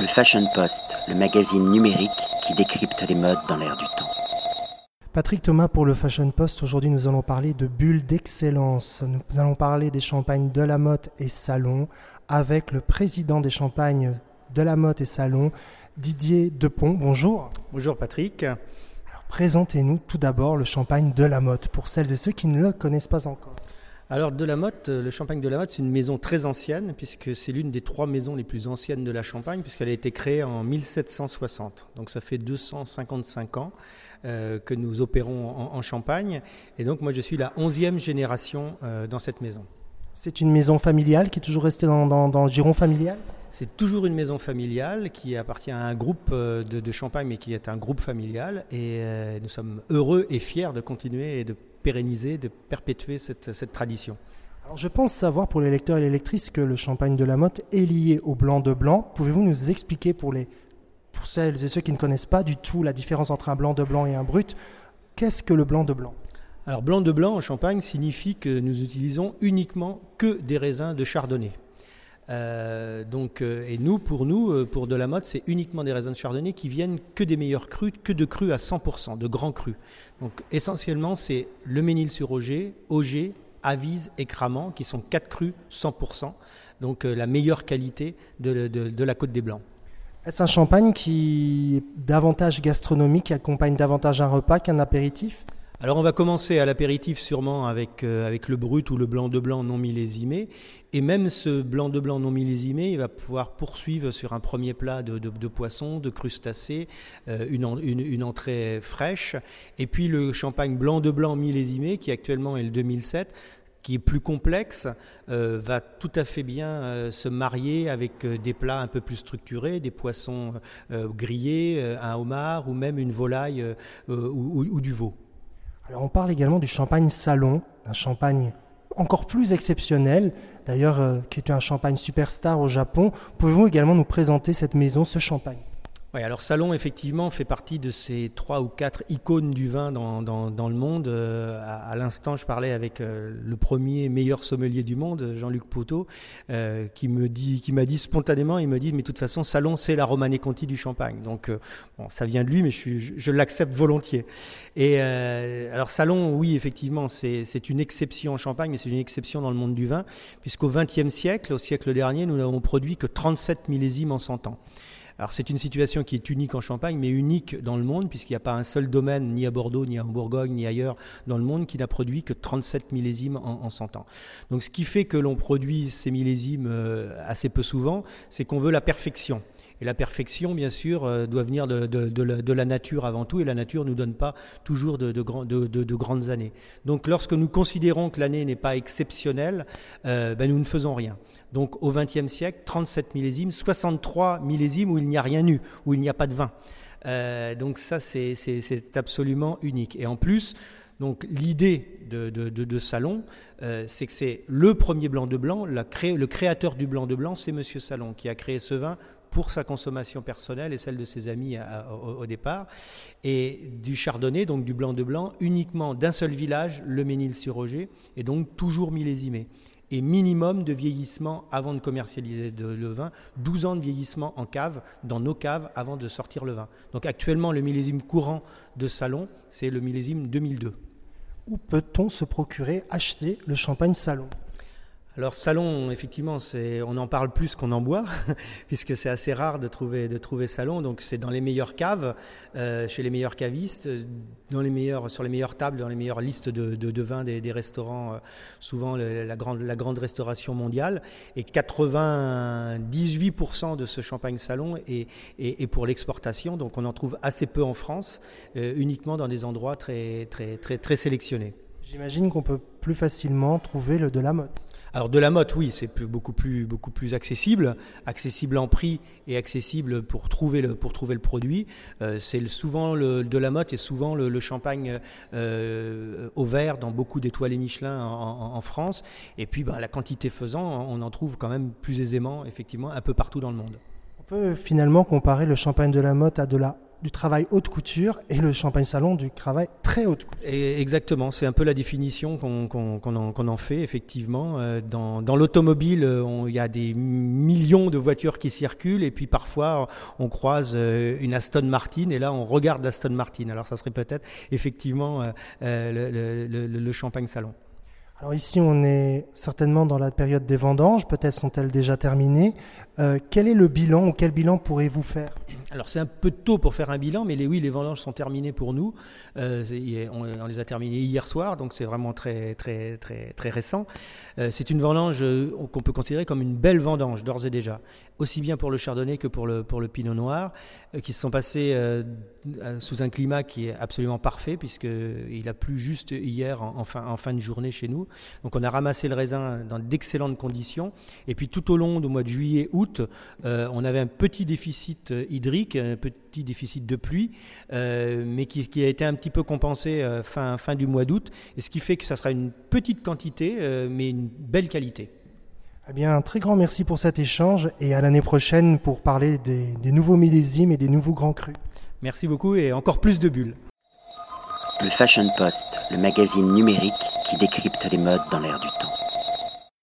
Le Fashion Post, le magazine numérique qui décrypte les modes dans l'air du temps. Patrick Thomas pour le Fashion Post. Aujourd'hui, nous allons parler de bulles d'excellence. Nous allons parler des champagnes de la Motte et Salon avec le président des champagnes de la Motte et Salon, Didier Depont. Bonjour. Bonjour Patrick. Alors, présentez-nous tout d'abord le champagne de la Motte pour celles et ceux qui ne le connaissent pas encore. Alors de la Motte, euh, le Champagne de la Motte, c'est une maison très ancienne puisque c'est l'une des trois maisons les plus anciennes de la Champagne puisqu'elle a été créée en 1760. Donc ça fait 255 ans euh, que nous opérons en, Champagne et donc moi je suis la onzième génération euh, dans cette maison. C'est une maison familiale qui est toujours restée dans, dans, le giron familial? C'est toujours une maison familiale qui appartient à un groupe de, Champagne, mais qui est un groupe familial. Et nous sommes heureux et fiers de continuer et de pérenniser, de perpétuer cette, tradition. Alors je pense savoir pour les lecteurs et les lectrices que le champagne de la Motte est lié au blanc de blanc. Pouvez-vous nous expliquer pour, les, pour celles et ceux qui ne connaissent pas du tout la différence entre un blanc de blanc et un brut, qu'est-ce que le blanc de blanc? Alors blanc de blanc en champagne signifie que nous utilisons uniquement que des raisins de chardonnay. Euh, donc, euh, et nous, pour nous, euh, pour de la mode, c'est uniquement des raisins de chardonnay qui viennent que des meilleurs crus, que de crus à 100%, de grands crus. Donc essentiellement, c'est le Ménil-sur-Auger, Auger, Avise et Cramant, qui sont quatre crus 100%, donc la meilleure qualité de, de la Côte des Blancs. Est-ce un champagne qui est davantage gastronomique, qui accompagne davantage un repas qu'un apéritif? Alors on va commencer à l'apéritif sûrement avec, euh, avec le brut ou le blanc de blanc non millésimé. Et même ce blanc de blanc non millésimé, il va pouvoir poursuivre sur un premier plat de, de, poisson, de crustacés, euh, une, une, entrée fraîche. Et puis le champagne blanc de blanc millésimé, qui actuellement est le 2007, qui est plus complexe, euh, va tout à fait bien se marier avec des plats un peu plus structurés, des poissons grillés, un homard ou même une volaille ou du veau. Alors on parle également du champagne salon, un champagne encore plus exceptionnel, d'ailleurs euh, qui est un champagne superstar au Japon. Pouvez-vous également nous présenter cette maison, ce champagne? Oui, alors Salon, effectivement, fait partie de ces trois ou quatre icônes du vin dans, dans, le monde. Euh, à, l'instant, je parlais avec euh, le premier meilleur sommelier du monde, Jean-Luc Poteau, euh, qui dit, m'a dit spontanément, il me dit, mais de toute façon, Salon, c'est la Romanée Conti du Champagne. Donc, ça vient de lui, mais je, je, je l'accepte volontiers. Et alors Salon, oui, effectivement, c'est une exception en Champagne, mais c'est une exception dans le monde du vin, puisqu'au XXe siècle, au siècle dernier, nous n'avons produit que 37 millésimes en 100 ans. Alors c'est une situation qui est unique en Champagne, mais unique dans le monde, puisqu'il n'y a pas un seul domaine, ni à Bordeaux, ni en Bourgogne, ni ailleurs dans le monde, qui n'a produit que 37 millésimes en, 100 ans. Donc ce qui fait que l'on produit ces millésimes euh, assez peu souvent, c'est qu'on veut la perfection. Et la perfection, bien sûr, euh, doit venir de, la, nature avant tout, et la nature ne nous donne pas toujours de, grandes années. Donc lorsque nous considérons que l'année n'est pas exceptionnelle, euh, ben, nous ne faisons rien. Donc au XXe siècle, 37 millésimes, 63 millésimes où il n'y a rien eu, où il n'y a pas de vin. Euh, donc ça, c'est absolument unique. Et en plus, donc l'idée de, Salon, c'est que c'est le premier blanc de blanc, le créateur du blanc de blanc, c'est Monsieur Salon qui a créé ce vin pour sa consommation personnelle et celle de ses amis au, départ, et du chardonnay, donc du blanc de blanc, uniquement d'un seul village, le Ménil-sur-Roger, et donc toujours millésimé et minimum de vieillissement avant de commercialiser le vin, 12 ans de vieillissement en cave, dans nos caves, avant de sortir le vin. Donc actuellement, le millésime courant de salon, c'est le millésime 2002. Où peut-on se procurer, acheter le champagne salon? Alors salon, effectivement, c'est, on en parle plus qu'on en boit, puisque c'est assez rare de trouver, de trouver salon. Donc c'est dans les meilleures caves, euh, chez les meilleurs cavistes, dans les meilleurs, sur les meilleures tables, dans les meilleures listes de, de, vins des, restaurants, euh, souvent la, grande, la grande restauration mondiale. Et 98% de ce champagne salon est, pour l'exportation, donc on en trouve assez peu en France, euh, uniquement dans des endroits très, très, très, très sélectionnés. J'imagine qu'on peut plus facilement trouver le de la mode. Alors de la motte, oui, c'est beaucoup plus accessible, accessible en prix et accessible pour trouver le produit. Euh, c'est souvent le, de la motte et souvent le, champagne euh, au verre dans beaucoup d'étoilés Michelin en, France. Et puis, ben, la quantité faisant, on en trouve quand même plus aisément, effectivement, un peu partout dans le monde. Peut finalement comparer le champagne de la Motte à du travail haute couture et le champagne salon du travail très haute couture. exactement, c'est un peu la définition qu'on en, fait effectivement. Euh, dans, l'automobile, il y a des millions de voitures qui circulent et puis parfois on croise euh, une Aston Martin et là on regarde l'Aston Martin. Alors ça serait peut-être effectivement euh, le champagne salon. Alors ici, on est certainement dans la période des vendanges, peut-être sont-elles déjà terminées. Euh, quel est le bilan ou quel bilan pourrez-vous faire? Alors c'est un peu tôt pour faire un bilan, mais oui, les vendanges sont terminées pour nous. Euh, on, les a terminées hier soir, donc c'est vraiment très très très très récent. Euh, c'est une vendange qu'on peut considérer comme une belle vendange d'ores et déjà, aussi bien pour le chardonnay que pour le pour le pinot noir, qui se sont passés sous un climat qui est absolument parfait puisque il a plu juste hier en, fin en fin de journée chez nous. Donc on a ramassé le raisin dans d'excellentes conditions. Et puis tout au long du mois de juillet août euh, on avait un petit déficit euh, hydrique, un petit déficit de pluie, euh, mais qui, a été un petit peu compensé fin, fin du mois d'août, et ce qui fait que ça sera une petite quantité, mais une belle qualité. Eh bien, un très grand merci pour cet échange et à l'année prochaine pour parler des, des nouveaux millésimes et des nouveaux grands crus. Merci beaucoup et encore plus de bulles. Le Fashion Post, le magazine numérique qui décrypte les modes dans l'air du temps.